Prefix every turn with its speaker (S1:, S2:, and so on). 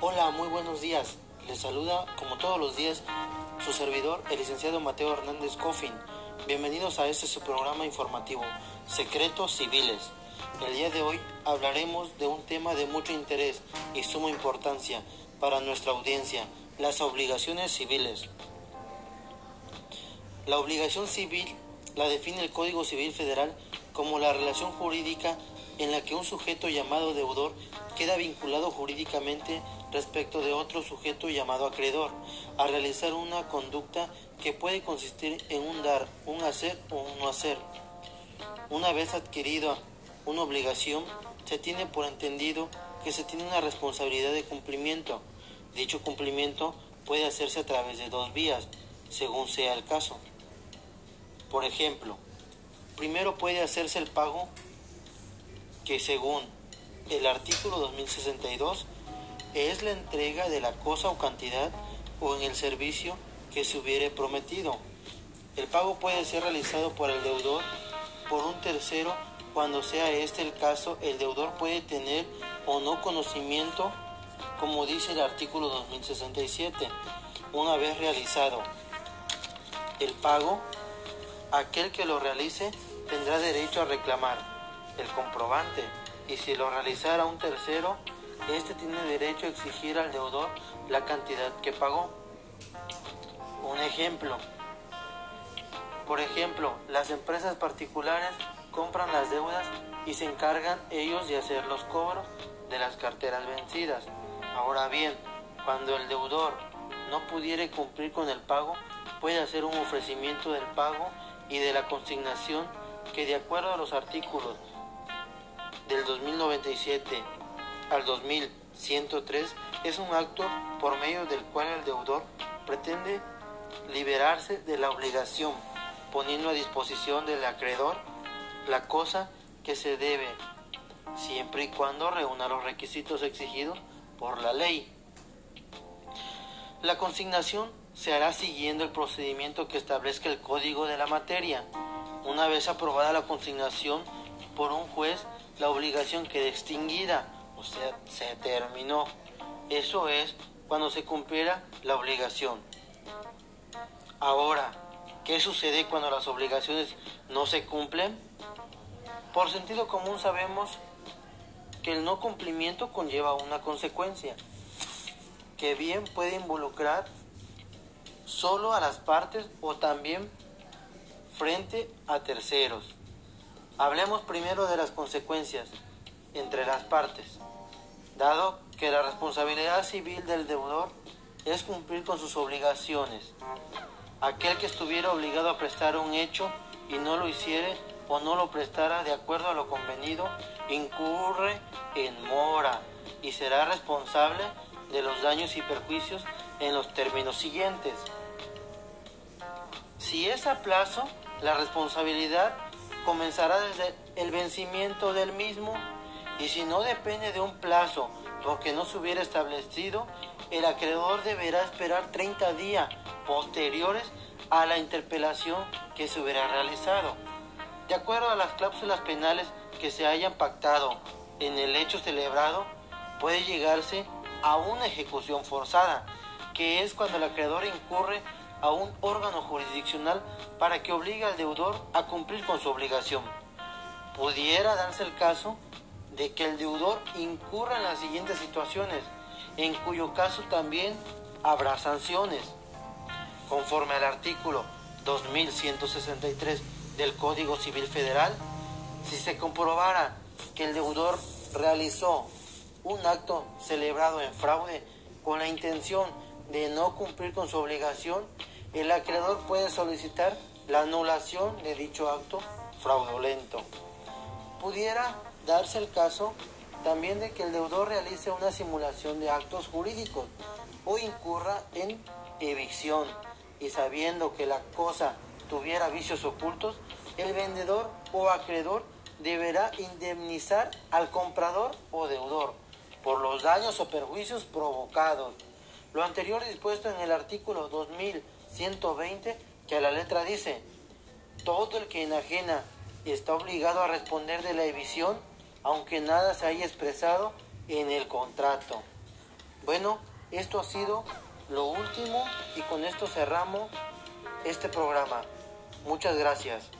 S1: Hola, muy buenos días. Les saluda, como todos los días, su servidor, el licenciado Mateo Hernández Coffin. Bienvenidos a este su programa informativo, Secretos Civiles. El día de hoy hablaremos de un tema de mucho interés y suma importancia para nuestra audiencia, las obligaciones civiles. La obligación civil la define el Código Civil Federal como la relación jurídica en la que un sujeto llamado deudor queda vinculado jurídicamente respecto de otro sujeto llamado acreedor a realizar una conducta que puede consistir en un dar, un hacer o un no hacer. Una vez adquirida una obligación, se tiene por entendido que se tiene una responsabilidad de cumplimiento. Dicho cumplimiento puede hacerse a través de dos vías, según sea el caso. Por ejemplo, primero puede hacerse el pago que según el artículo 2062 es la entrega de la cosa o cantidad o en el servicio que se hubiere prometido. El pago puede ser realizado por el deudor por un tercero cuando sea este el caso, el deudor puede tener o no conocimiento, como dice el artículo 2067. Una vez realizado el pago, aquel que lo realice tendrá derecho a reclamar el comprobante y si lo realizara un tercero, éste tiene derecho a exigir al deudor la cantidad que pagó. Un ejemplo. Por ejemplo, las empresas particulares compran las deudas y se encargan ellos de hacer los cobros de las carteras vencidas. Ahora bien, cuando el deudor no pudiere cumplir con el pago, puede hacer un ofrecimiento del pago y de la consignación que de acuerdo a los artículos del 2097 al 2103 es un acto por medio del cual el deudor pretende liberarse de la obligación, poniendo a disposición del acreedor la cosa que se debe, siempre y cuando reúna los requisitos exigidos por la ley. La consignación se hará siguiendo el procedimiento que establezca el código de la materia. Una vez aprobada la consignación por un juez, la obligación queda extinguida, o sea, se terminó. Eso es cuando se cumpliera la obligación. Ahora, ¿qué sucede cuando las obligaciones no se cumplen? Por sentido común sabemos que el no cumplimiento conlleva una consecuencia, que bien puede involucrar solo a las partes o también frente a terceros. Hablemos primero de las consecuencias entre las partes, dado que la responsabilidad civil del deudor es cumplir con sus obligaciones. Aquel que estuviera obligado a prestar un hecho y no lo hiciere o no lo prestara de acuerdo a lo convenido, incurre en mora y será responsable de los daños y perjuicios en los términos siguientes. Si es a plazo, la responsabilidad comenzará desde el vencimiento del mismo y si no depende de un plazo porque no se hubiera establecido, el acreedor deberá esperar 30 días posteriores a la interpelación que se hubiera realizado. De acuerdo a las cláusulas penales que se hayan pactado en el hecho celebrado, puede llegarse a una ejecución forzada, que es cuando el acreedor incurre a un órgano jurisdiccional para que obligue al deudor a cumplir con su obligación. Pudiera darse el caso de que el deudor incurra en las siguientes situaciones, en cuyo caso también habrá sanciones. Conforme al artículo 2163 del Código Civil Federal, si se comprobara que el deudor realizó un acto celebrado en fraude con la intención de no cumplir con su obligación, el acreedor puede solicitar la anulación de dicho acto fraudulento. Pudiera darse el caso también de que el deudor realice una simulación de actos jurídicos o incurra en evicción y sabiendo que la cosa tuviera vicios ocultos, el vendedor o acreedor deberá indemnizar al comprador o deudor por los daños o perjuicios provocados. Lo anterior dispuesto en el artículo 2120 que a la letra dice, todo el que enajena está obligado a responder de la evisión, aunque nada se haya expresado en el contrato. Bueno, esto ha sido lo último y con esto cerramos este programa. Muchas gracias.